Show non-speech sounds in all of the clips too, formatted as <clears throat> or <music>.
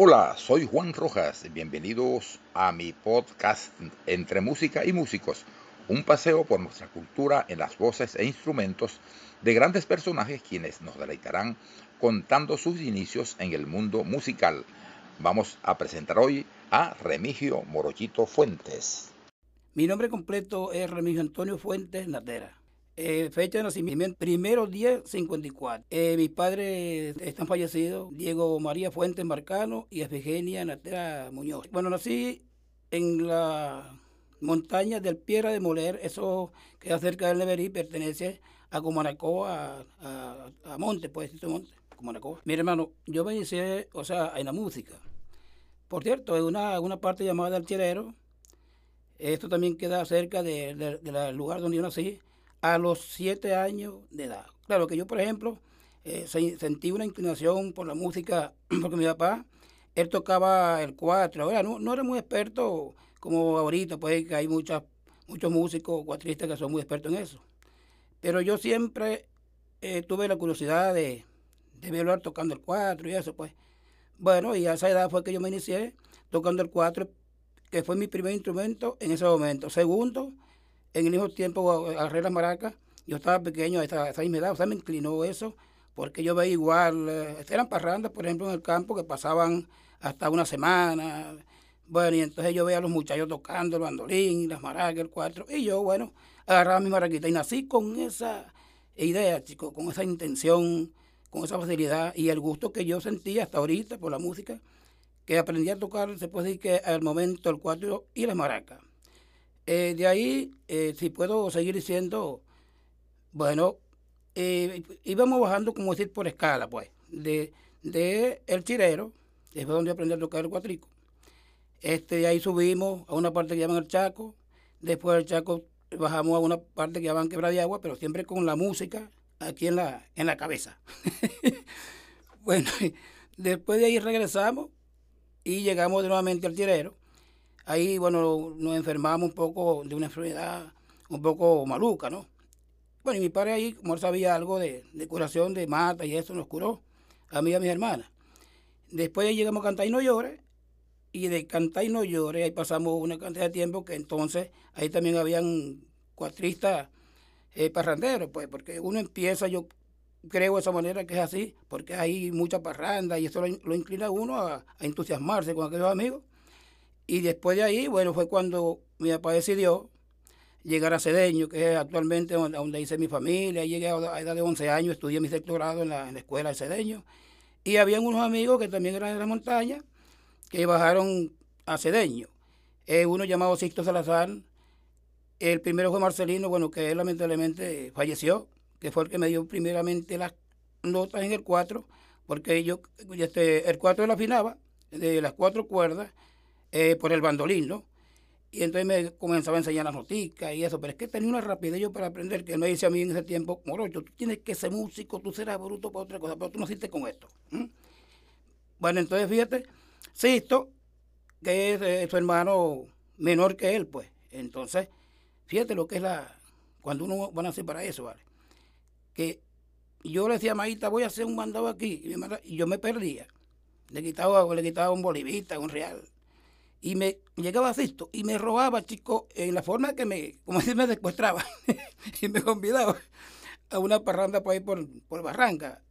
Hola, soy Juan Rojas. Bienvenidos a mi podcast Entre Música y Músicos, un paseo por nuestra cultura en las voces e instrumentos de grandes personajes quienes nos deleitarán contando sus inicios en el mundo musical. Vamos a presentar hoy a Remigio Morochito Fuentes. Mi nombre completo es Remigio Antonio Fuentes Natera. Eh, fecha de nacimiento, primero 1054. Eh, mis padres están fallecidos, Diego María Fuentes Marcano y Efigenia Natera Muñoz. Bueno, nací en la montaña del Piedra de Moler, eso queda cerca del Neverí, pertenece a Comanacoa, a, Monte, pues, Monte, Comanacoa. Mi hermano, yo me inicié, o sea, en la música. Por cierto, en una, una parte llamada El esto también queda cerca del de, lugar donde yo nací, a los siete años de edad. Claro que yo, por ejemplo, eh, sentí una inclinación por la música, <clears throat> porque mi papá, él tocaba el cuatro. Ahora, no, era muy experto como ahorita, pues que hay muchas, muchos músicos cuatristas que son muy expertos en eso. Pero yo siempre eh, tuve la curiosidad de, de verlo tocando el cuatro y eso, pues. Bueno, y a esa edad fue que yo me inicié tocando el cuatro, que fue mi primer instrumento en ese momento. Segundo, en el mismo tiempo agarré las maracas, yo estaba pequeño a esa, esa misma edad, o sea, me inclinó eso, porque yo veía igual, eh, eran parrandas, por ejemplo, en el campo que pasaban hasta una semana, bueno, y entonces yo veía a los muchachos tocando el bandolín, las maracas, el cuatro, y yo, bueno, agarraba mi maraquita y nací con esa idea, chicos, con esa intención, con esa facilidad y el gusto que yo sentía hasta ahorita por la música, que aprendí a tocar, se puede decir que al momento el cuatro y las maracas. Eh, de ahí, eh, si puedo seguir diciendo, bueno, eh, íbamos bajando, como decir, por escala, pues, de, de El Chirero, que fue donde aprendí a tocar el cuatrico. Este, de ahí subimos a una parte que llaman el Chaco, después del Chaco bajamos a una parte que llaman Quebra de Agua, pero siempre con la música aquí en la, en la cabeza. <laughs> bueno, <laughs> después de ahí regresamos y llegamos nuevamente al Chirero ahí, bueno, nos enfermamos un poco de una enfermedad un poco maluca, ¿no? Bueno, y mi padre ahí, como él sabía algo de, curación de mata y eso, nos curó a mí y a mis hermanas. Después llegamos a Cantar y No Llore, y de Cantar y No Llore, ahí pasamos una cantidad de tiempo que entonces ahí también habían cuatristas eh, parranderos, pues, porque uno empieza, yo creo de esa manera que es así, porque hay mucha parranda y eso lo, inclina a uno a entusiasmarse con aquellos amigos. Y después de ahí, bueno, fue cuando mi papá decidió llegar a Cedeño, que es actualmente donde, hice mi familia. Llegué a la edad de 11 años, estudié mi doctorado en la, escuela de Cedeño. Y habían unos amigos que también eran de la montaña, que bajaron a Cedeño. Eh, uno llamado Sixto Salazar, el primero fue Marcelino, bueno, que él lamentablemente falleció, que fue el que me dio primeramente las notas en el 4, porque yo, este, el 4 él afinaba de las cuatro cuerdas, eh, por el bandolín, ¿no? Y entonces me comenzaba a enseñar las noticas y eso, pero es que tenía una rapidez yo para aprender, que me dice a mí en ese tiempo, Morocho, tú tienes que ser músico, tú serás bruto para otra cosa, pero tú naciste con esto. Bueno, entonces fíjate, Sisto, que es eh, su hermano menor que él, pues. Entonces, fíjate lo que es la, cuando uno va a nacer para eso, ¿vale? Que yo le decía a Maíta, voy a hacer un mandado aquí, y yo me perdía. Le quitaba, le quitaba un bolivita, un real y me llegaba a esto y me robaba, chico, en la forma que me, como <laughs> si me secuestraba <laughs> y me convidaba a una parranda por ahí por, por Barranca.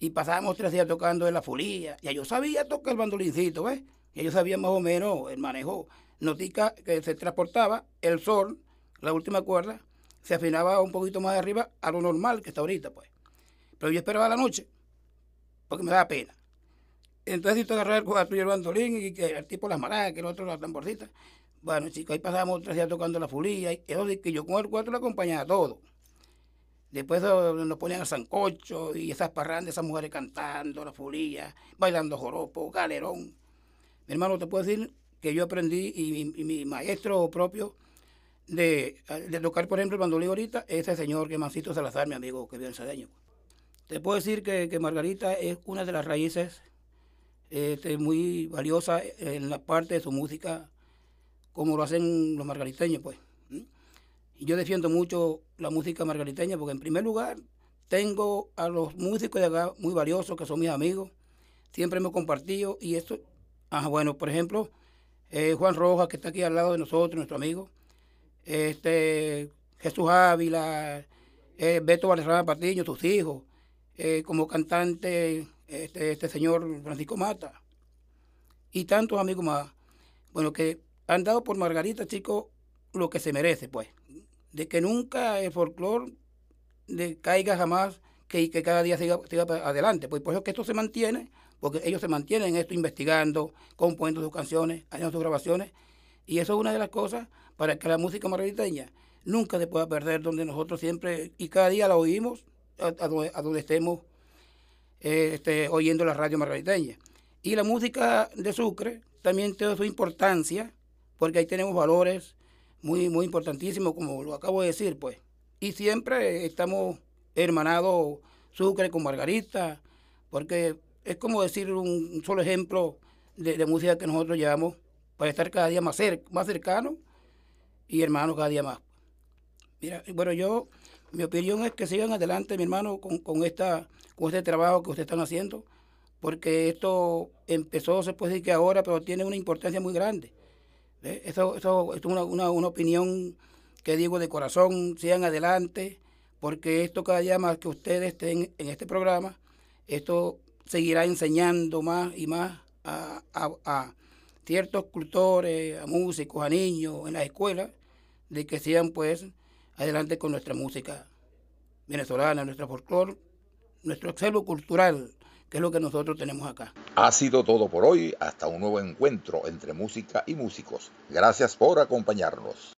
Y pasábamos tres días tocando en la fulía. Ya yo sabía tocar el bandolincito, ¿ves? Ya yo sabía más o menos el manejo. Notica que se transportaba el sol, la última cuerda, se afinaba un poquito más arriba a lo normal que está ahorita, pues. Pero yo esperaba la noche, porque me daba pena. Entonces, si tú agarras el cuatro y el bandolín y que el tipo las maracas, que el otro las tamborcitas. Bueno, chicos, ahí pasamos tres días tocando la fulía. Y eso que yo con el cuatro lo acompañaba todo. Después nos ponían el sancocho y esas parrandas, esas mujeres cantando la fulía, bailando joropo, galerón. Mi hermano, te puedo decir que yo aprendí y mi, maestro propio de, tocar, por ejemplo, el bandolín ahorita, ese señor que Mancito Salazar, mi amigo que vive en Sadeño. Te puedo decir que, que Margarita es una de las raíces este, muy valiosa en la parte de su música, como lo hacen los margariteños, pues. Y yo defiendo mucho la música margariteña porque en primer lugar tengo a los músicos de acá muy valiosos que son mis amigos, siempre hemos compartido y esto Ah, bueno, por ejemplo, eh, Juan Rojas, que está aquí al lado de nosotros, nuestro amigo, este, Jesús Ávila, eh, Beto Valderrama Patiño, sus hijos, eh, como cantante, este, este señor Francisco Mata, y tantos amigos más, bueno, que han dado por Margarita, chicos, lo que se merece, pues, de que nunca el folclore caiga jamás, que, que cada día siga, siga adelante, pues por eso que esto se mantiene, porque ellos se mantienen esto investigando, componiendo sus canciones, haciendo sus grabaciones, y eso es una de las cosas para que la música margariteña nunca se pueda perder, donde nosotros siempre y cada día la oímos, a, donde, estemos eh, este, oyendo la radio margariteña. Y la música de Sucre también tiene su importancia, porque ahí tenemos valores muy, muy importantísimos, como lo acabo de decir, pues. Y siempre estamos hermanados Sucre con Margarita, porque es como decir un solo ejemplo de, música que nosotros llevamos para estar cada día más, más cercanos y hermanos cada día más. Mira, bueno, yo, mi opinión es que sigan adelante, mi hermano, con, esta, con este trabajo que ustedes están haciendo, porque esto empezó, se puede decir que ahora, pero tiene una importancia muy grande. Eso, eso, es una, una, una opinión que digo de corazón, sigan adelante, porque esto cada día más que ustedes estén en este programa, esto seguirá enseñando más y más a, a, ciertos cultores, a músicos, a niños en las escuelas, de que sigan pues adelante con nuestra música venezolana, nuestra folclore, nuestro acervo cultural, que es lo que nosotros tenemos acá. Ha sido todo por hoy, hasta un nuevo encuentro entre música y músicos. Gracias por acompañarnos.